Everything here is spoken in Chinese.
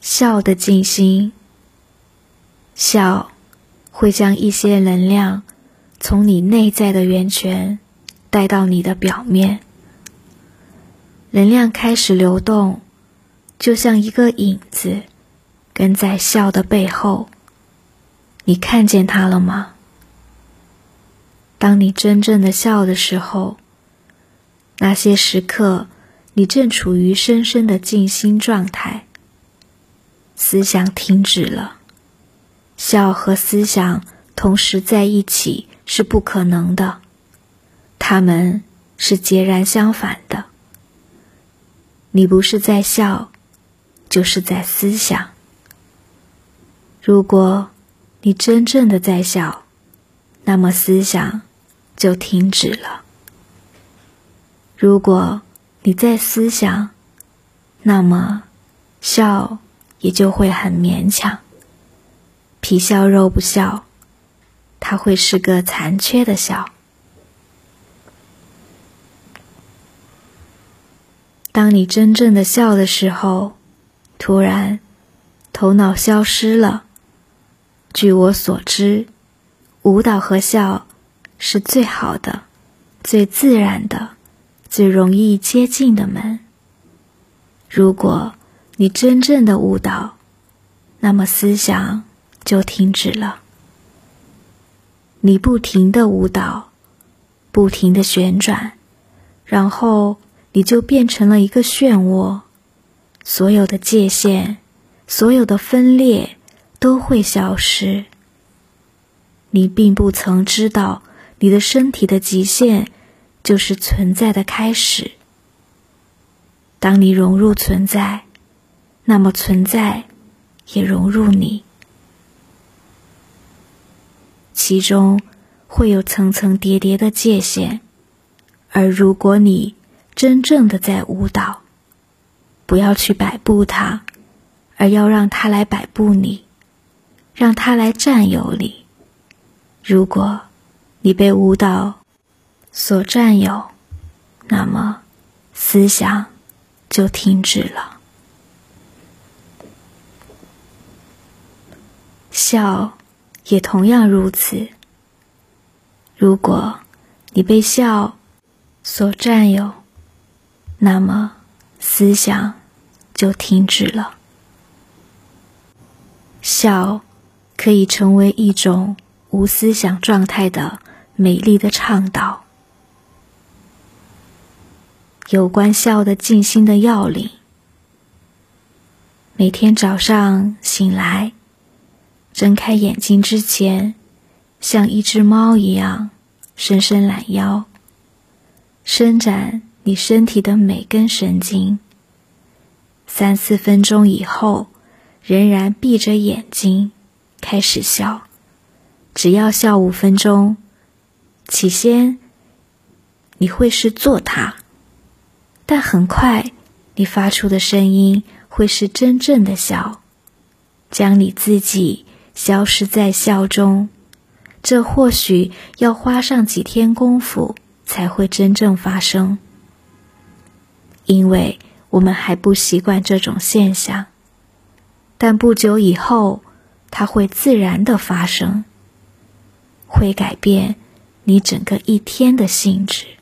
笑的静心，笑会将一些能量从你内在的源泉带到你的表面，能量开始流动，就像一个影子跟在笑的背后。你看见它了吗？当你真正的笑的时候，那些时刻，你正处于深深的静心状态。思想停止了，笑和思想同时在一起是不可能的，它们是截然相反的。你不是在笑，就是在思想。如果你真正的在笑，那么思想就停止了。如果你在思想，那么笑。也就会很勉强，皮笑肉不笑，它会是个残缺的笑。当你真正的笑的时候，突然头脑消失了。据我所知，舞蹈和笑是最好的、最自然的、最容易接近的门。如果。你真正的舞蹈，那么思想就停止了。你不停的舞蹈，不停的旋转，然后你就变成了一个漩涡，所有的界限，所有的分裂都会消失。你并不曾知道，你的身体的极限就是存在的开始。当你融入存在。那么存在也融入你，其中会有层层叠叠的界限，而如果你真正的在舞蹈，不要去摆布它，而要让它来摆布你，让它来占有你。如果你被舞蹈所占有，那么思想就停止了。笑，也同样如此。如果你被笑所占有，那么思想就停止了。笑可以成为一种无思想状态的美丽的倡导。有关笑的静心的要领：每天早上醒来。睁开眼睛之前，像一只猫一样伸伸懒腰，伸展你身体的每根神经。三四分钟以后，仍然闭着眼睛开始笑。只要笑五分钟，起先你会是做它，但很快你发出的声音会是真正的笑，将你自己。消失在笑中，这或许要花上几天功夫才会真正发生，因为我们还不习惯这种现象。但不久以后，它会自然的发生，会改变你整个一天的性质。